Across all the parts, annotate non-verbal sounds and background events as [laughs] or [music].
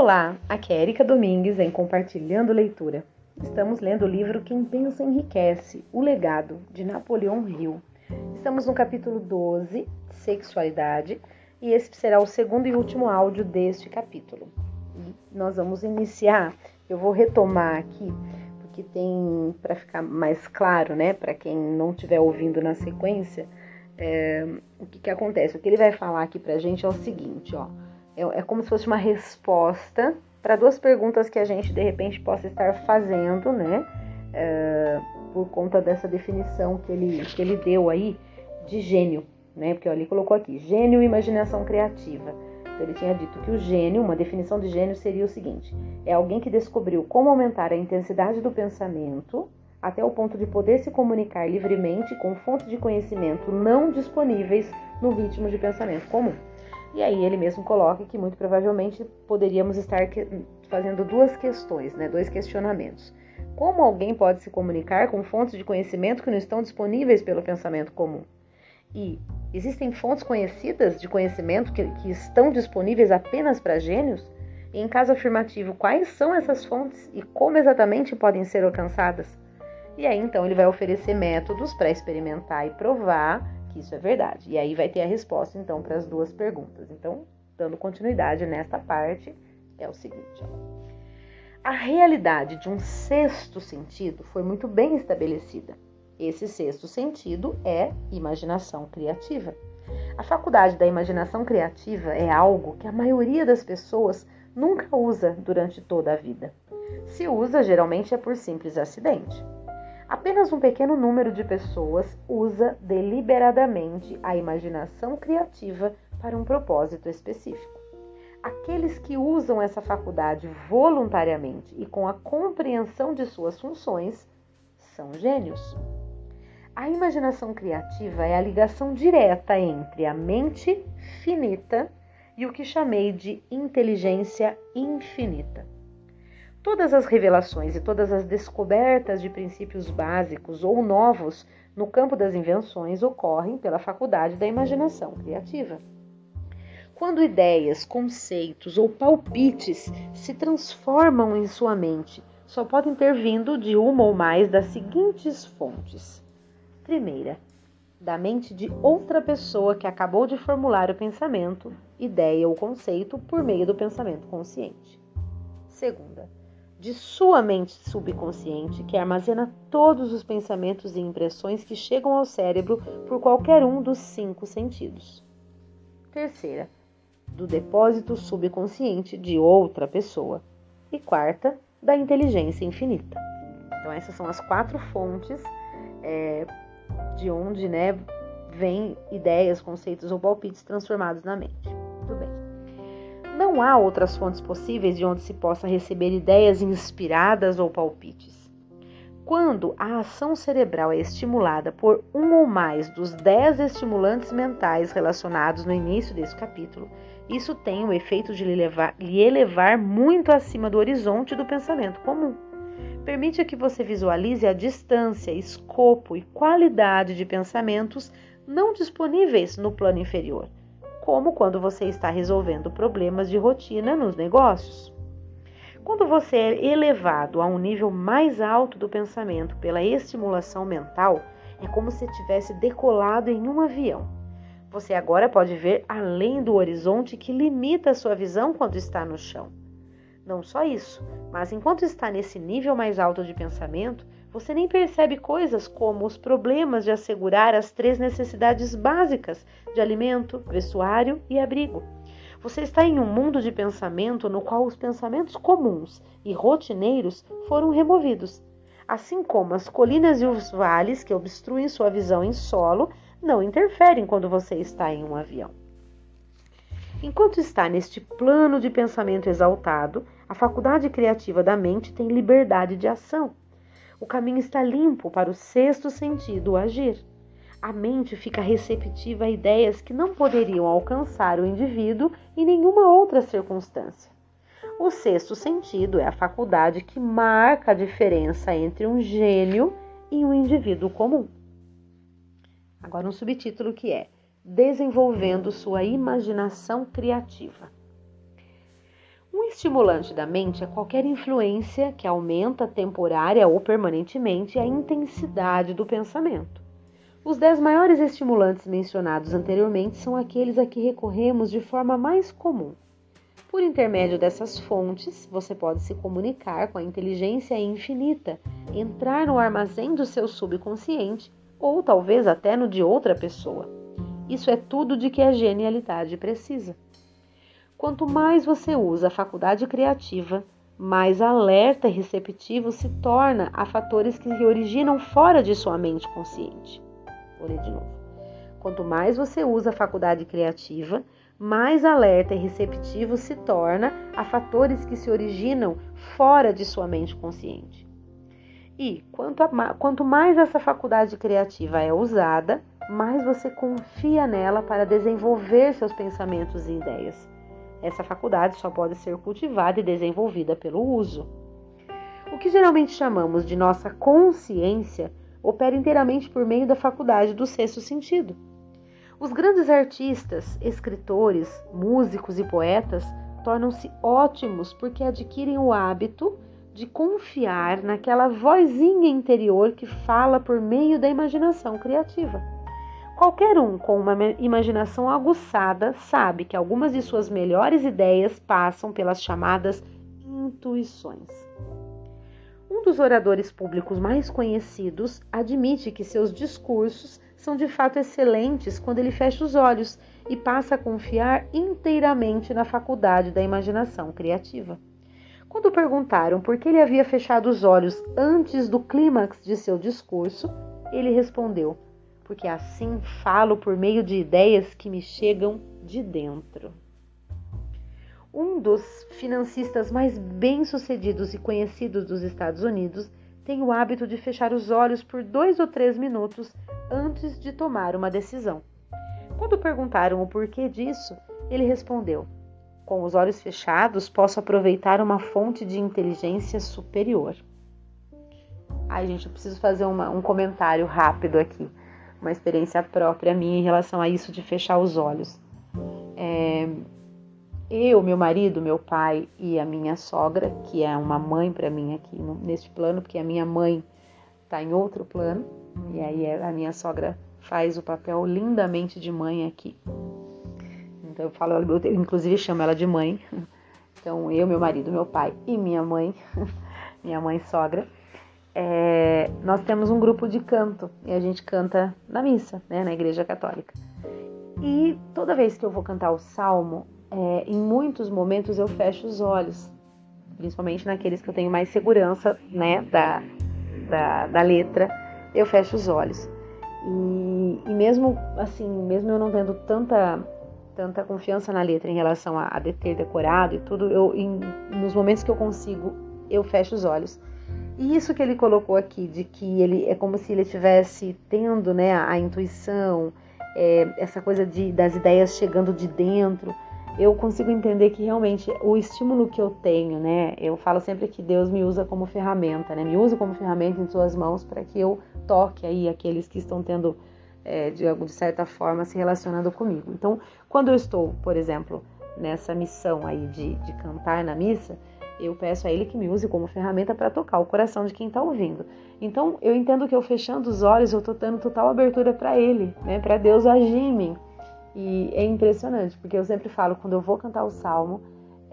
Olá, aqui é Erika Domingues em Compartilhando Leitura. Estamos lendo o livro Quem Pensa Enriquece, O Legado, de Napoleão Hill. Estamos no capítulo 12, Sexualidade, e esse será o segundo e último áudio deste capítulo. E nós vamos iniciar, eu vou retomar aqui, porque tem, para ficar mais claro, né, para quem não estiver ouvindo na sequência, é, o que, que acontece. O que ele vai falar aqui pra gente é o seguinte, ó é, é como se fosse uma resposta para duas perguntas que a gente de repente possa estar fazendo, né? É, por conta dessa definição que ele, que ele deu aí de gênio, né? Porque ó, ele colocou aqui gênio e imaginação criativa. Então, ele tinha dito que o gênio, uma definição de gênio seria o seguinte: é alguém que descobriu como aumentar a intensidade do pensamento até o ponto de poder se comunicar livremente com fontes de conhecimento não disponíveis no ritmo de pensamento comum. E aí ele mesmo coloca que muito provavelmente poderíamos estar fazendo duas questões, né, dois questionamentos. Como alguém pode se comunicar com fontes de conhecimento que não estão disponíveis pelo pensamento comum? E existem fontes conhecidas de conhecimento que, que estão disponíveis apenas para gênios? E em caso afirmativo, quais são essas fontes e como exatamente podem ser alcançadas? E aí então ele vai oferecer métodos para experimentar e provar isso é verdade. E aí vai ter a resposta então para as duas perguntas. Então, dando continuidade nesta parte, é o seguinte: ó. a realidade de um sexto sentido foi muito bem estabelecida. Esse sexto sentido é imaginação criativa. A faculdade da imaginação criativa é algo que a maioria das pessoas nunca usa durante toda a vida. Se usa, geralmente é por simples acidente. Apenas um pequeno número de pessoas usa deliberadamente a imaginação criativa para um propósito específico. Aqueles que usam essa faculdade voluntariamente e com a compreensão de suas funções são gênios. A imaginação criativa é a ligação direta entre a mente finita e o que chamei de inteligência infinita. Todas as revelações e todas as descobertas de princípios básicos ou novos no campo das invenções ocorrem pela faculdade da imaginação criativa. Quando ideias, conceitos ou palpites se transformam em sua mente, só podem ter vindo de uma ou mais das seguintes fontes. Primeira, da mente de outra pessoa que acabou de formular o pensamento, ideia ou conceito por meio do pensamento consciente. Segunda, de sua mente subconsciente, que armazena todos os pensamentos e impressões que chegam ao cérebro por qualquer um dos cinco sentidos. Terceira, do depósito subconsciente de outra pessoa. E quarta, da inteligência infinita. Então, essas são as quatro fontes é, de onde né, vêm ideias, conceitos ou palpites transformados na mente. Não há outras fontes possíveis de onde se possa receber ideias inspiradas ou palpites. Quando a ação cerebral é estimulada por um ou mais dos dez estimulantes mentais relacionados no início desse capítulo, isso tem o efeito de lhe, lhe elevar muito acima do horizonte do pensamento comum. Permite que você visualize a distância, escopo e qualidade de pensamentos não disponíveis no plano inferior como quando você está resolvendo problemas de rotina nos negócios. Quando você é elevado a um nível mais alto do pensamento pela estimulação mental, é como se tivesse decolado em um avião. Você agora pode ver além do horizonte que limita a sua visão quando está no chão. Não só isso, mas enquanto está nesse nível mais alto de pensamento, você nem percebe coisas como os problemas de assegurar as três necessidades básicas de alimento, vestuário e abrigo. Você está em um mundo de pensamento no qual os pensamentos comuns e rotineiros foram removidos, assim como as colinas e os vales que obstruem sua visão em solo não interferem quando você está em um avião. Enquanto está neste plano de pensamento exaltado, a faculdade criativa da mente tem liberdade de ação o caminho está limpo para o sexto sentido, agir. A mente fica receptiva a ideias que não poderiam alcançar o indivíduo em nenhuma outra circunstância. O sexto sentido é a faculdade que marca a diferença entre um gênio e um indivíduo comum. Agora, um subtítulo que é Desenvolvendo sua imaginação criativa. Um estimulante da mente é qualquer influência que aumenta temporária ou permanentemente a intensidade do pensamento. Os dez maiores estimulantes mencionados anteriormente são aqueles a que recorremos de forma mais comum. Por intermédio dessas fontes, você pode se comunicar com a inteligência infinita, entrar no armazém do seu subconsciente ou talvez até no de outra pessoa. Isso é tudo de que a genialidade precisa. Quanto mais você usa a faculdade criativa, mais alerta e receptivo se torna a fatores que se originam fora de sua mente consciente. Vou ler de novo. Quanto mais você usa a faculdade criativa, mais alerta e receptivo se torna a fatores que se originam fora de sua mente consciente. E quanto, a, quanto mais essa faculdade criativa é usada, mais você confia nela para desenvolver seus pensamentos e ideias. Essa faculdade só pode ser cultivada e desenvolvida pelo uso. O que geralmente chamamos de nossa consciência opera inteiramente por meio da faculdade do sexto sentido. Os grandes artistas, escritores, músicos e poetas tornam-se ótimos porque adquirem o hábito de confiar naquela vozinha interior que fala por meio da imaginação criativa. Qualquer um com uma imaginação aguçada sabe que algumas de suas melhores ideias passam pelas chamadas intuições. Um dos oradores públicos mais conhecidos admite que seus discursos são de fato excelentes quando ele fecha os olhos e passa a confiar inteiramente na faculdade da imaginação criativa. Quando perguntaram por que ele havia fechado os olhos antes do clímax de seu discurso, ele respondeu: porque assim falo por meio de ideias que me chegam de dentro. Um dos financistas mais bem-sucedidos e conhecidos dos Estados Unidos tem o hábito de fechar os olhos por dois ou três minutos antes de tomar uma decisão. Quando perguntaram o porquê disso, ele respondeu: Com os olhos fechados, posso aproveitar uma fonte de inteligência superior. Ai, gente, eu preciso fazer uma, um comentário rápido aqui uma experiência própria minha em relação a isso de fechar os olhos. É, eu, meu marido, meu pai e a minha sogra, que é uma mãe para mim aqui neste plano, porque a minha mãe está em outro plano, e aí é, a minha sogra faz o papel lindamente de mãe aqui. Então eu falo, eu inclusive chamo ela de mãe. Então eu, meu marido, meu pai e minha mãe, [laughs] minha mãe sogra, é, nós temos um grupo de canto e a gente canta na missa, né, na Igreja Católica. E toda vez que eu vou cantar o salmo, é, em muitos momentos eu fecho os olhos, principalmente naqueles que eu tenho mais segurança né, da, da, da letra, eu fecho os olhos. E, e, mesmo assim, mesmo eu não tendo tanta tanta confiança na letra em relação a, a ter decorado e tudo, eu em, nos momentos que eu consigo, eu fecho os olhos. E isso que ele colocou aqui, de que ele é como se ele estivesse tendo né, a, intuição, é, essa coisa de, das ideias chegando de dentro, eu consigo entender que realmente o estímulo que eu tenho, né? Eu falo sempre que Deus me usa como ferramenta, né? Me usa como ferramenta em suas mãos para que eu toque aí aqueles que estão tendo, é, de, de certa forma, se relacionando comigo. Então, quando eu estou, por exemplo, nessa missão aí de, de cantar na missa, eu peço a ele que me use como ferramenta para tocar o coração de quem está ouvindo. Então, eu entendo que eu fechando os olhos, eu estou dando total abertura para ele, né, para Deus agir em mim. E é impressionante, porque eu sempre falo, quando eu vou cantar o salmo,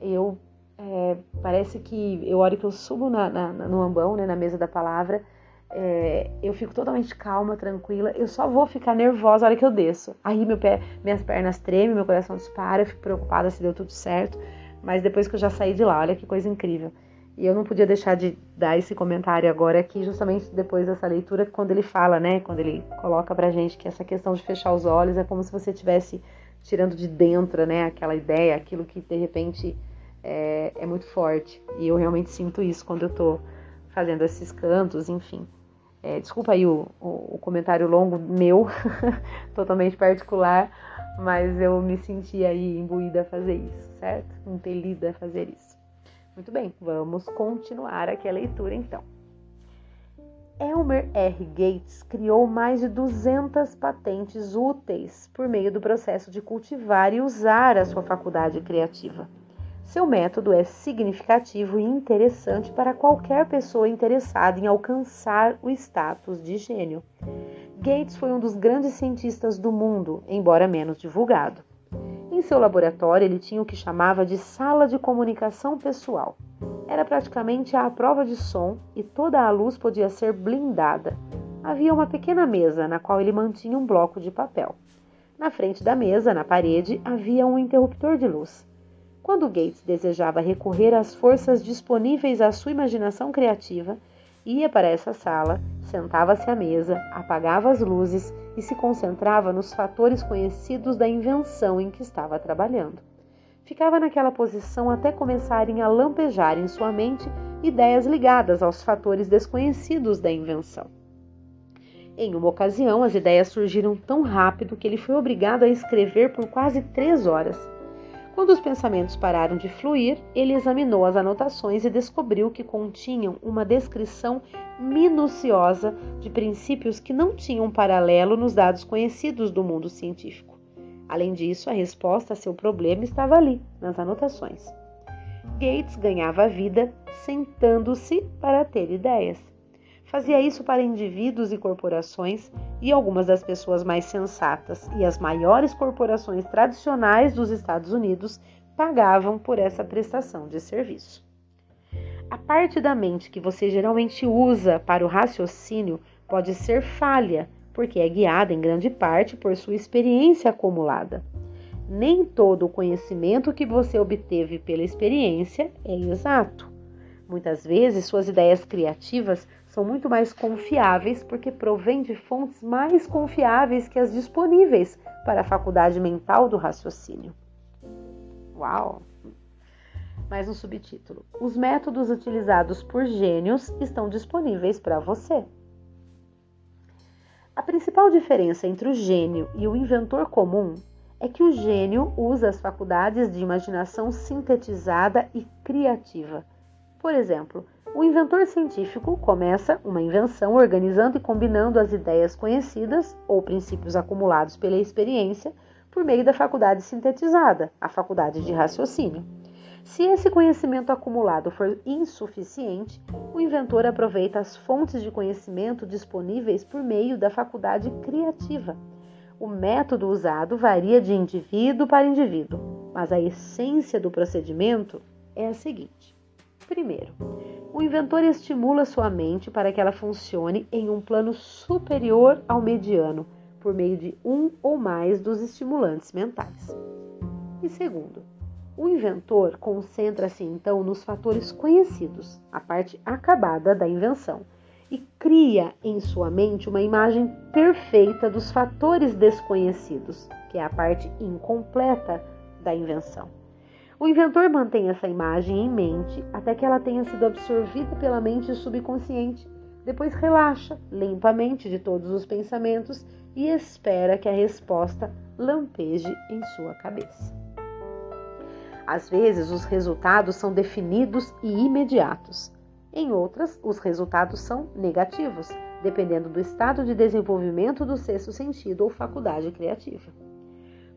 eu é, parece que eu hora que eu subo na, na, no ambão, né, na mesa da palavra, é, eu fico totalmente calma, tranquila. Eu só vou ficar nervosa na hora que eu desço. Aí meu pé, minhas pernas tremem, meu coração dispara, eu fico preocupada se deu tudo certo mas depois que eu já saí de lá, olha que coisa incrível. E eu não podia deixar de dar esse comentário agora aqui, justamente depois dessa leitura, quando ele fala, né, quando ele coloca pra gente que essa questão de fechar os olhos é como se você estivesse tirando de dentro, né, aquela ideia, aquilo que de repente é, é muito forte. E eu realmente sinto isso quando eu tô fazendo esses cantos, enfim. É, desculpa aí o, o, o comentário longo meu, [laughs] totalmente particular, mas eu me senti aí imbuída a fazer isso, certo? Impelida a fazer isso. Muito bem, vamos continuar aqui a leitura então. Elmer R. Gates criou mais de 200 patentes úteis por meio do processo de cultivar e usar a sua faculdade criativa. Seu método é significativo e interessante para qualquer pessoa interessada em alcançar o status de gênio. Gates foi um dos grandes cientistas do mundo, embora menos divulgado. Em seu laboratório, ele tinha o que chamava de sala de comunicação pessoal. Era praticamente à prova de som e toda a luz podia ser blindada. Havia uma pequena mesa na qual ele mantinha um bloco de papel. Na frente da mesa, na parede, havia um interruptor de luz. Quando Gates desejava recorrer às forças disponíveis à sua imaginação criativa, ia para essa sala, sentava-se à mesa, apagava as luzes e se concentrava nos fatores conhecidos da invenção em que estava trabalhando. Ficava naquela posição até começarem a lampejar em sua mente ideias ligadas aos fatores desconhecidos da invenção. Em uma ocasião, as ideias surgiram tão rápido que ele foi obrigado a escrever por quase três horas. Quando os pensamentos pararam de fluir, ele examinou as anotações e descobriu que continham uma descrição minuciosa de princípios que não tinham paralelo nos dados conhecidos do mundo científico. Além disso, a resposta a seu problema estava ali, nas anotações. Gates ganhava vida sentando-se para ter ideias. Fazia isso para indivíduos e corporações, e algumas das pessoas mais sensatas e as maiores corporações tradicionais dos Estados Unidos pagavam por essa prestação de serviço. A parte da mente que você geralmente usa para o raciocínio pode ser falha, porque é guiada em grande parte por sua experiência acumulada. Nem todo o conhecimento que você obteve pela experiência é exato. Muitas vezes, suas ideias criativas são muito mais confiáveis porque provêm de fontes mais confiáveis que as disponíveis para a faculdade mental do raciocínio. Uau! Mais um subtítulo: Os métodos utilizados por gênios estão disponíveis para você. A principal diferença entre o gênio e o inventor comum é que o gênio usa as faculdades de imaginação sintetizada e criativa. Por exemplo, o inventor científico começa uma invenção organizando e combinando as ideias conhecidas ou princípios acumulados pela experiência por meio da faculdade sintetizada, a faculdade de raciocínio. Se esse conhecimento acumulado for insuficiente, o inventor aproveita as fontes de conhecimento disponíveis por meio da faculdade criativa. O método usado varia de indivíduo para indivíduo, mas a essência do procedimento é a seguinte: primeiro, o inventor estimula sua mente para que ela funcione em um plano superior ao mediano, por meio de um ou mais dos estimulantes mentais. E segundo, o inventor concentra-se então nos fatores conhecidos, a parte acabada da invenção, e cria em sua mente uma imagem perfeita dos fatores desconhecidos, que é a parte incompleta da invenção. O inventor mantém essa imagem em mente até que ela tenha sido absorvida pela mente subconsciente. Depois relaxa, limpa a mente de todos os pensamentos e espera que a resposta lampeje em sua cabeça. Às vezes, os resultados são definidos e imediatos. Em outras, os resultados são negativos, dependendo do estado de desenvolvimento do sexto sentido ou faculdade criativa.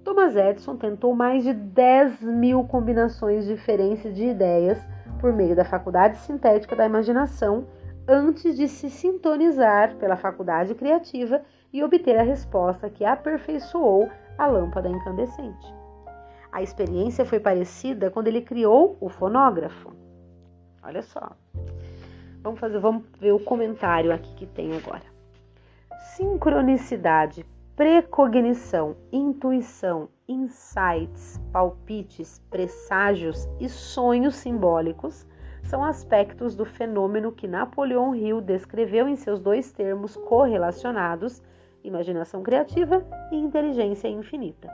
Thomas Edison tentou mais de 10 mil combinações diferentes de ideias por meio da faculdade sintética da imaginação antes de se sintonizar pela faculdade criativa e obter a resposta que aperfeiçoou a lâmpada incandescente. A experiência foi parecida quando ele criou o fonógrafo. Olha só. Vamos fazer, vamos ver o comentário aqui que tem agora. Sincronicidade precognição, intuição, insights, palpites, presságios e sonhos simbólicos são aspectos do fenômeno que Napoleão Hill descreveu em seus dois termos correlacionados, imaginação criativa e inteligência infinita.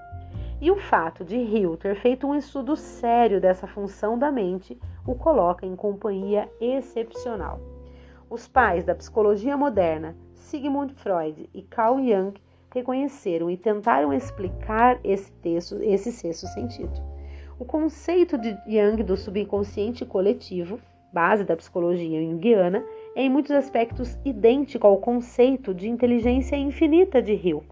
E o fato de Hill ter feito um estudo sério dessa função da mente o coloca em companhia excepcional. Os pais da psicologia moderna, Sigmund Freud e Carl Jung, reconheceram e tentaram explicar esse texto, esse sexto sentido. O conceito de Jung do subconsciente coletivo, base da psicologia junguiana, é em muitos aspectos idêntico ao conceito de inteligência infinita de Hill.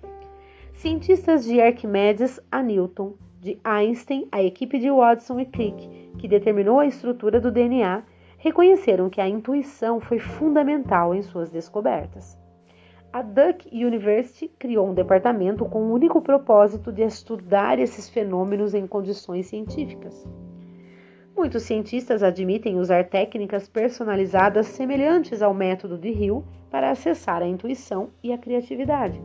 Cientistas de Arquimedes a Newton, de Einstein a equipe de Watson e Crick, que determinou a estrutura do DNA, reconheceram que a intuição foi fundamental em suas descobertas. A Duke University criou um departamento com o único propósito de estudar esses fenômenos em condições científicas. Muitos cientistas admitem usar técnicas personalizadas semelhantes ao método de Hill para acessar a intuição e a criatividade.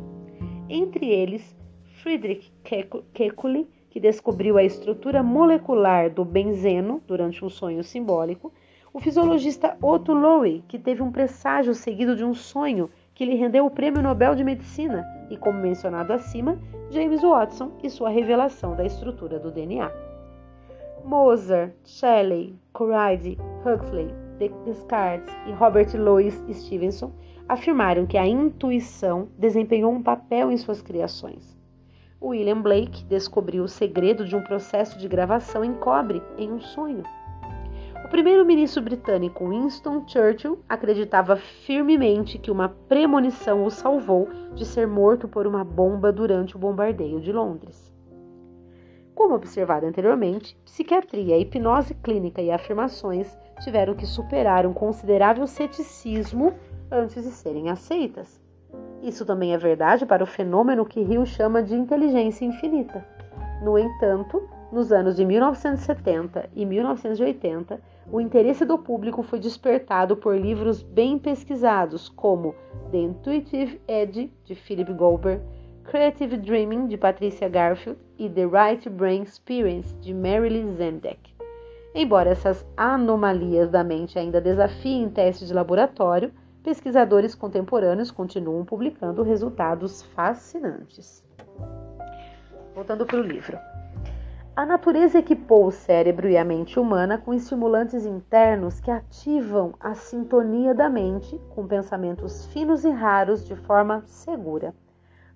Entre eles, Friedrich Kekulé, que descobriu a estrutura molecular do benzeno durante um sonho simbólico, o fisiologista Otto Lowe, que teve um presságio seguido de um sonho que lhe rendeu o Prêmio Nobel de Medicina, e, como mencionado acima, James Watson e sua revelação da estrutura do DNA. Mozart, Shelley, Coleridge, Huxley, Descartes e Robert Louis Stevenson afirmaram que a intuição desempenhou um papel em suas criações. William Blake descobriu o segredo de um processo de gravação em cobre em um sonho. O primeiro-ministro britânico Winston Churchill acreditava firmemente que uma premonição o salvou de ser morto por uma bomba durante o bombardeio de Londres. Como observado anteriormente, psiquiatria, hipnose clínica e afirmações tiveram que superar um considerável ceticismo antes de serem aceitas. Isso também é verdade para o fenômeno que Hill chama de inteligência infinita. No entanto, nos anos de 1970 e 1980, o interesse do público foi despertado por livros bem pesquisados, como The Intuitive Edge, de Philip Goldberg, Creative Dreaming, de Patricia Garfield, e The Right Brain Experience, de Marilyn Zendek. Embora essas anomalias da mente ainda desafiem testes de laboratório, pesquisadores contemporâneos continuam publicando resultados fascinantes. Voltando para o livro. A natureza equipou o cérebro e a mente humana com estimulantes internos que ativam a sintonia da mente com pensamentos finos e raros de forma segura.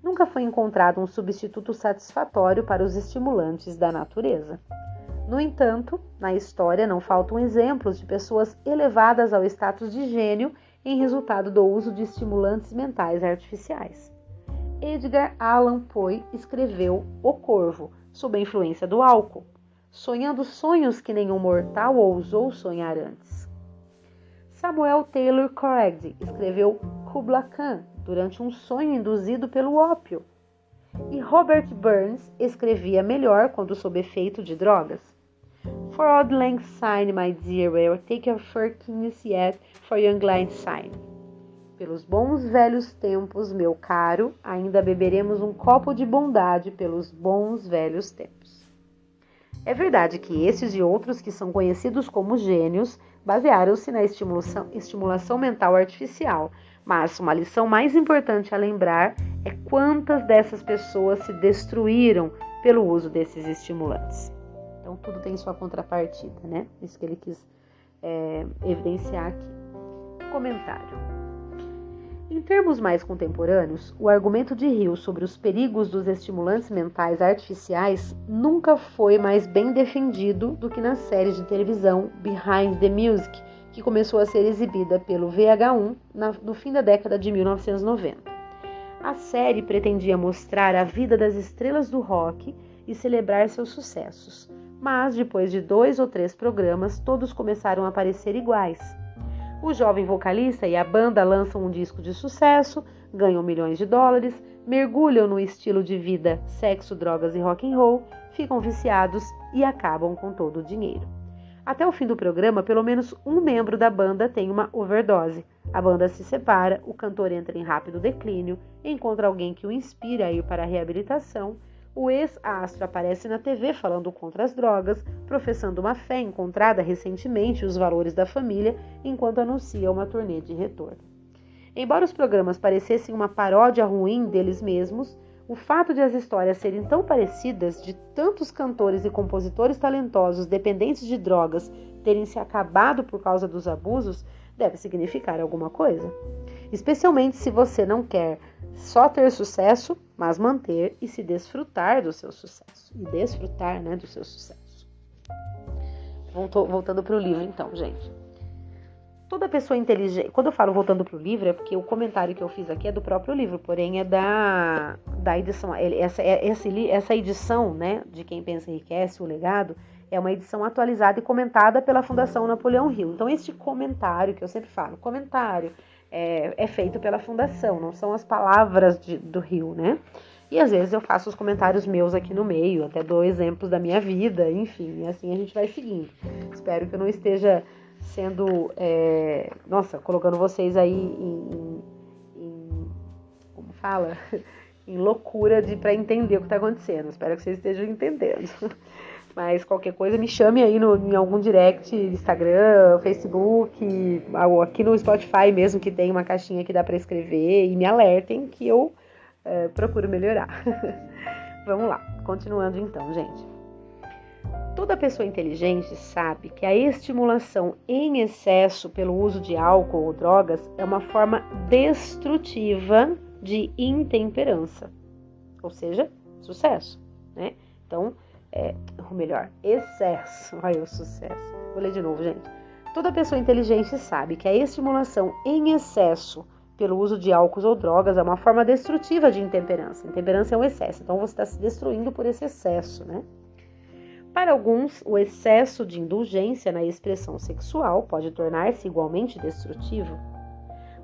Nunca foi encontrado um substituto satisfatório para os estimulantes da natureza. No entanto, na história não faltam exemplos de pessoas elevadas ao status de gênio em resultado do uso de estimulantes mentais artificiais. Edgar Allan Poe escreveu O Corvo sob a influência do álcool, sonhando sonhos que nenhum mortal ousou sonhar antes. Samuel Taylor Coleridge escreveu Kubla Khan durante um sonho induzido pelo ópio. E Robert Burns escrevia melhor quando sob efeito de drogas. For old lang syne, my dear, we'll take a firkins yet for young lang syne. Pelos bons velhos tempos, meu caro, ainda beberemos um copo de bondade pelos bons velhos tempos. É verdade que esses e outros que são conhecidos como gênios basearam-se na estimulação, estimulação mental artificial, mas uma lição mais importante a lembrar é quantas dessas pessoas se destruíram pelo uso desses estimulantes. Então, tudo tem sua contrapartida, né? Isso que ele quis é, evidenciar aqui. Comentário. Em termos mais contemporâneos, o argumento de Hill sobre os perigos dos estimulantes mentais artificiais nunca foi mais bem defendido do que na série de televisão Behind the Music, que começou a ser exibida pelo VH1 no fim da década de 1990. A série pretendia mostrar a vida das estrelas do rock e celebrar seus sucessos, mas depois de dois ou três programas, todos começaram a parecer iguais o jovem vocalista e a banda lançam um disco de sucesso, ganham milhões de dólares, mergulham no estilo de vida sexo, drogas e rock and roll, ficam viciados e acabam com todo o dinheiro. Até o fim do programa, pelo menos um membro da banda tem uma overdose. A banda se separa, o cantor entra em rápido declínio, encontra alguém que o inspira a ir para a reabilitação o ex-astro aparece na TV falando contra as drogas, professando uma fé encontrada recentemente e os valores da família, enquanto anuncia uma turnê de retorno. Embora os programas parecessem uma paródia ruim deles mesmos, o fato de as histórias serem tão parecidas, de tantos cantores e compositores talentosos dependentes de drogas terem se acabado por causa dos abusos, deve significar alguma coisa. Especialmente se você não quer só ter sucesso, mas manter e se desfrutar do seu sucesso. E desfrutar né, do seu sucesso. Voltando para o livro, então, gente. Toda pessoa inteligente. Quando eu falo voltando para o livro, é porque o comentário que eu fiz aqui é do próprio livro, porém é da, da edição. Essa, essa, essa edição, né, de Quem Pensa Enriquece, o legado, é uma edição atualizada e comentada pela Fundação Napoleão Hill. Então, este comentário que eu sempre falo, comentário é, é feito pela Fundação, não são as palavras de, do Rio, né? E às vezes eu faço os comentários meus aqui no meio, até dou exemplos da minha vida, enfim, assim a gente vai seguindo. Espero que eu não esteja sendo, é, nossa, colocando vocês aí em, em como fala, [laughs] em loucura de para entender o que está acontecendo. Espero que vocês estejam entendendo. [laughs] Mas qualquer coisa me chame aí no, em algum direct, Instagram, Facebook, aqui no Spotify mesmo que tem uma caixinha que dá para escrever e me alertem que eu é, procuro melhorar. [laughs] Vamos lá, continuando então, gente. Toda pessoa inteligente sabe que a estimulação em excesso pelo uso de álcool ou drogas é uma forma destrutiva de intemperança, ou seja, sucesso, né? Então, é, ou melhor, excesso. Olha o sucesso. Vou ler de novo, gente. Toda pessoa inteligente sabe que a estimulação em excesso pelo uso de álcools ou drogas é uma forma destrutiva de intemperança. Intemperança é um excesso, então você está se destruindo por esse excesso, né? Para alguns, o excesso de indulgência na expressão sexual pode tornar-se igualmente destrutivo.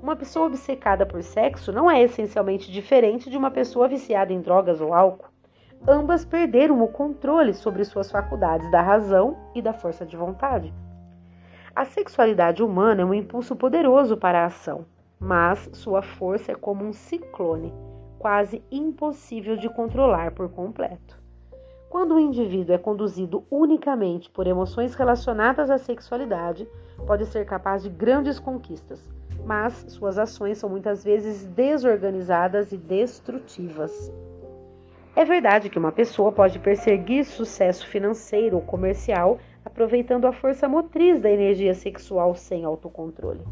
Uma pessoa obcecada por sexo não é essencialmente diferente de uma pessoa viciada em drogas ou álcool ambas perderam o controle sobre suas faculdades da razão e da força de vontade. A sexualidade humana é um impulso poderoso para a ação, mas sua força é como um ciclone, quase impossível de controlar por completo. Quando o indivíduo é conduzido unicamente por emoções relacionadas à sexualidade, pode ser capaz de grandes conquistas, mas suas ações são muitas vezes desorganizadas e destrutivas. É verdade que uma pessoa pode perseguir sucesso financeiro ou comercial aproveitando a força motriz da energia sexual sem autocontrole.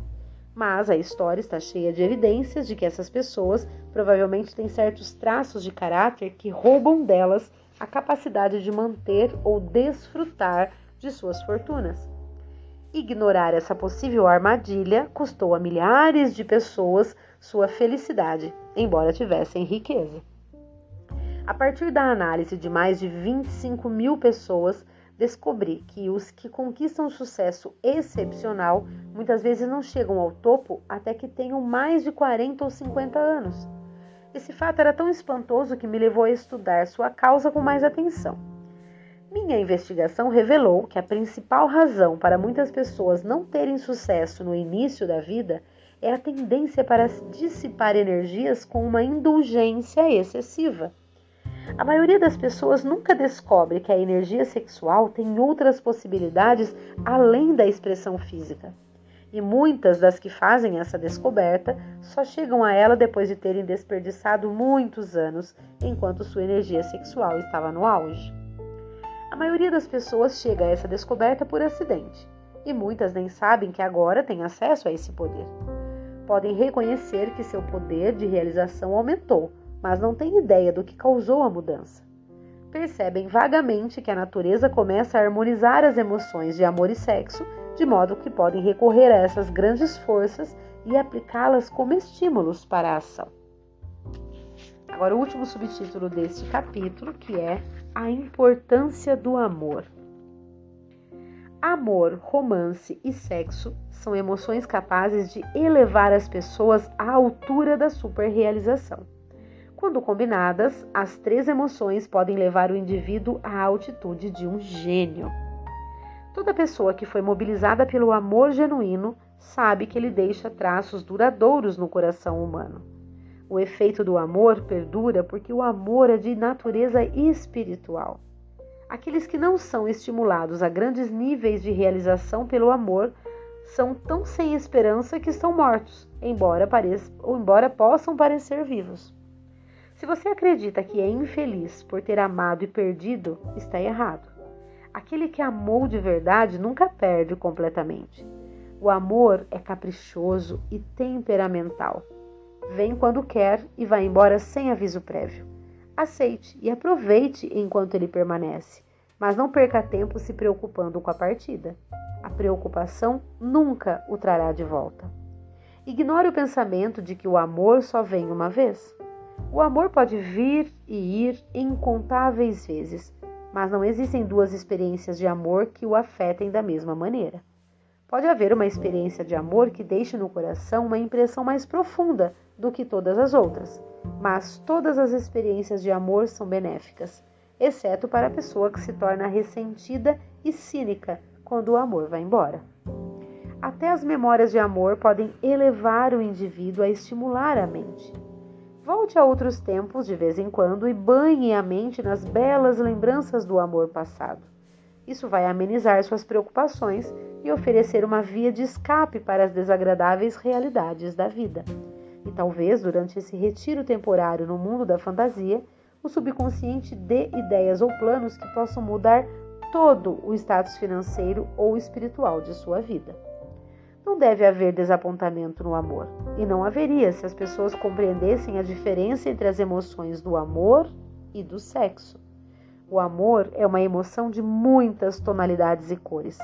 Mas a história está cheia de evidências de que essas pessoas provavelmente têm certos traços de caráter que roubam delas a capacidade de manter ou desfrutar de suas fortunas. Ignorar essa possível armadilha custou a milhares de pessoas sua felicidade, embora tivessem riqueza. A partir da análise de mais de 25 mil pessoas, descobri que os que conquistam sucesso excepcional muitas vezes não chegam ao topo até que tenham mais de 40 ou 50 anos. Esse fato era tão espantoso que me levou a estudar sua causa com mais atenção. Minha investigação revelou que a principal razão para muitas pessoas não terem sucesso no início da vida é a tendência para dissipar energias com uma indulgência excessiva. A maioria das pessoas nunca descobre que a energia sexual tem outras possibilidades além da expressão física. E muitas das que fazem essa descoberta só chegam a ela depois de terem desperdiçado muitos anos enquanto sua energia sexual estava no auge. A maioria das pessoas chega a essa descoberta por acidente, e muitas nem sabem que agora têm acesso a esse poder. Podem reconhecer que seu poder de realização aumentou mas não têm ideia do que causou a mudança. Percebem vagamente que a natureza começa a harmonizar as emoções de amor e sexo, de modo que podem recorrer a essas grandes forças e aplicá-las como estímulos para a ação. Agora, o último subtítulo deste capítulo, que é A Importância do Amor. Amor, romance e sexo são emoções capazes de elevar as pessoas à altura da superrealização. Quando combinadas, as três emoções podem levar o indivíduo à altitude de um gênio. Toda pessoa que foi mobilizada pelo amor genuíno sabe que ele deixa traços duradouros no coração humano. O efeito do amor perdura porque o amor é de natureza espiritual. Aqueles que não são estimulados a grandes níveis de realização pelo amor são tão sem esperança que estão mortos, embora, pareça, ou embora possam parecer vivos. Se você acredita que é infeliz por ter amado e perdido, está errado. Aquele que amou de verdade nunca perde completamente. O amor é caprichoso e temperamental. Vem quando quer e vai embora sem aviso prévio. Aceite e aproveite enquanto ele permanece, mas não perca tempo se preocupando com a partida. A preocupação nunca o trará de volta. Ignore o pensamento de que o amor só vem uma vez. O amor pode vir e ir incontáveis vezes, mas não existem duas experiências de amor que o afetem da mesma maneira. Pode haver uma experiência de amor que deixe no coração uma impressão mais profunda do que todas as outras, mas todas as experiências de amor são benéficas, exceto para a pessoa que se torna ressentida e cínica quando o amor vai embora. Até as memórias de amor podem elevar o indivíduo a estimular a mente. Volte a outros tempos de vez em quando e banhe a mente nas belas lembranças do amor passado. Isso vai amenizar suas preocupações e oferecer uma via de escape para as desagradáveis realidades da vida. E talvez durante esse retiro temporário no mundo da fantasia, o subconsciente dê ideias ou planos que possam mudar todo o status financeiro ou espiritual de sua vida. Não deve haver desapontamento no amor, e não haveria se as pessoas compreendessem a diferença entre as emoções do amor e do sexo. O amor é uma emoção de muitas tonalidades e cores,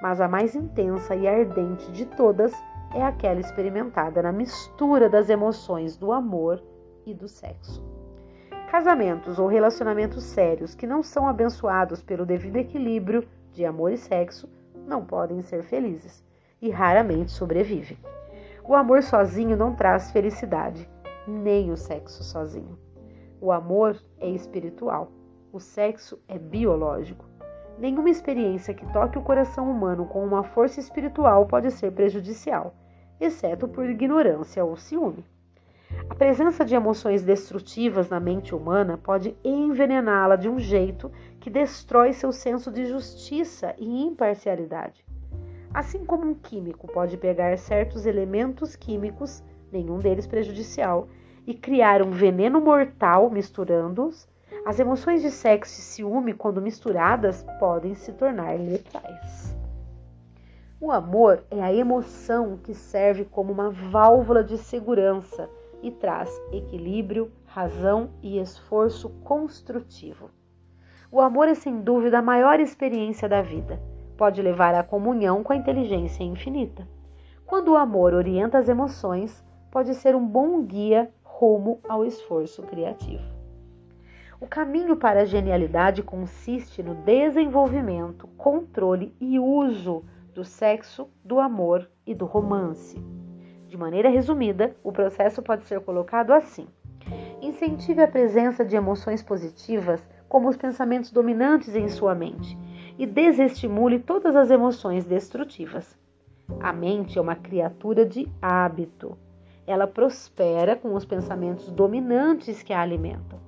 mas a mais intensa e ardente de todas é aquela experimentada na mistura das emoções do amor e do sexo. Casamentos ou relacionamentos sérios que não são abençoados pelo devido equilíbrio de amor e sexo não podem ser felizes e raramente sobrevivem. O amor sozinho não traz felicidade, nem o sexo sozinho. O amor é espiritual, o sexo é biológico. Nenhuma experiência que toque o coração humano com uma força espiritual pode ser prejudicial, exceto por ignorância ou ciúme. A presença de emoções destrutivas na mente humana pode envenená-la de um jeito que destrói seu senso de justiça e imparcialidade. Assim como um químico pode pegar certos elementos químicos, nenhum deles prejudicial, e criar um veneno mortal misturando-os, as emoções de sexo e ciúme, quando misturadas, podem se tornar letais. O amor é a emoção que serve como uma válvula de segurança e traz equilíbrio, razão e esforço construtivo. O amor é sem dúvida a maior experiência da vida. Pode levar à comunhão com a inteligência infinita. Quando o amor orienta as emoções, pode ser um bom guia rumo ao esforço criativo. O caminho para a genialidade consiste no desenvolvimento, controle e uso do sexo, do amor e do romance. De maneira resumida, o processo pode ser colocado assim: incentive a presença de emoções positivas como os pensamentos dominantes em sua mente e desestimule todas as emoções destrutivas. A mente é uma criatura de hábito. Ela prospera com os pensamentos dominantes que a alimentam.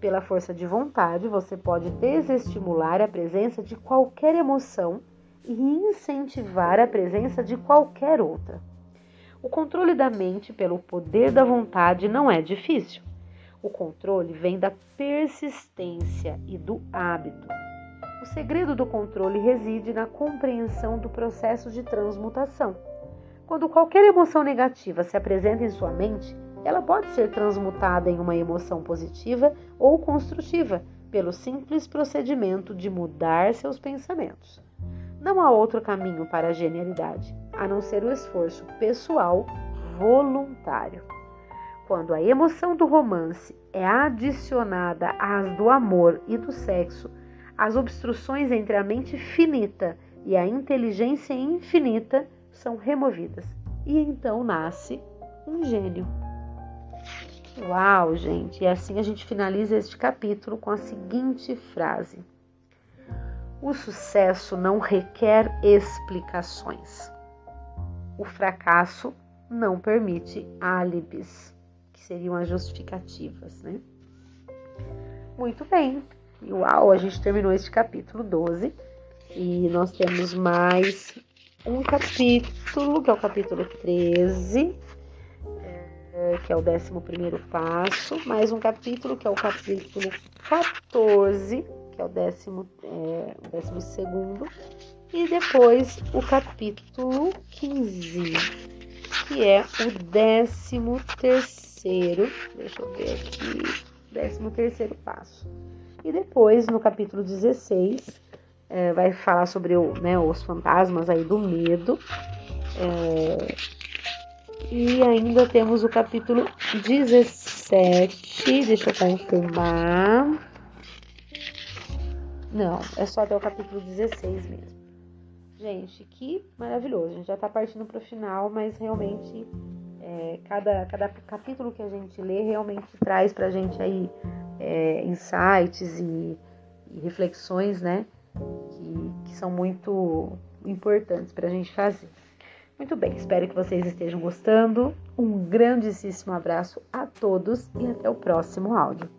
Pela força de vontade, você pode desestimular a presença de qualquer emoção e incentivar a presença de qualquer outra. O controle da mente pelo poder da vontade não é difícil. O controle vem da persistência e do hábito. Segredo do controle reside na compreensão do processo de transmutação. Quando qualquer emoção negativa se apresenta em sua mente, ela pode ser transmutada em uma emoção positiva ou construtiva pelo simples procedimento de mudar seus pensamentos. Não há outro caminho para a genialidade a não ser o esforço pessoal voluntário. Quando a emoção do romance é adicionada às do amor e do sexo, as obstruções entre a mente finita e a inteligência infinita são removidas e então nasce um gênio. Uau, gente! E assim a gente finaliza este capítulo com a seguinte frase: O sucesso não requer explicações. O fracasso não permite álibis, que seriam as justificativas, né? Muito bem. Uau, a gente terminou este capítulo 12 e nós temos mais um capítulo, que é o capítulo 13, é, que é o 11 passo, mais um capítulo, que é o capítulo 14, que é o 12 é, e depois o capítulo 15, que é o décimo terceiro, deixa eu ver aqui, décimo terceiro passo. E depois, no capítulo 16, é, vai falar sobre o, né, os fantasmas aí do medo. É, e ainda temos o capítulo 17, deixa eu confirmar. Não, é só até o capítulo 16 mesmo. Gente, que maravilhoso. A gente já tá partindo pro final, mas realmente é, cada, cada capítulo que a gente lê realmente traz pra gente aí é, insights e, e, reflexões, né? Que, que são muito importantes pra gente fazer. Muito bem, espero que vocês estejam gostando. Um grandíssimo abraço a todos e até o próximo áudio.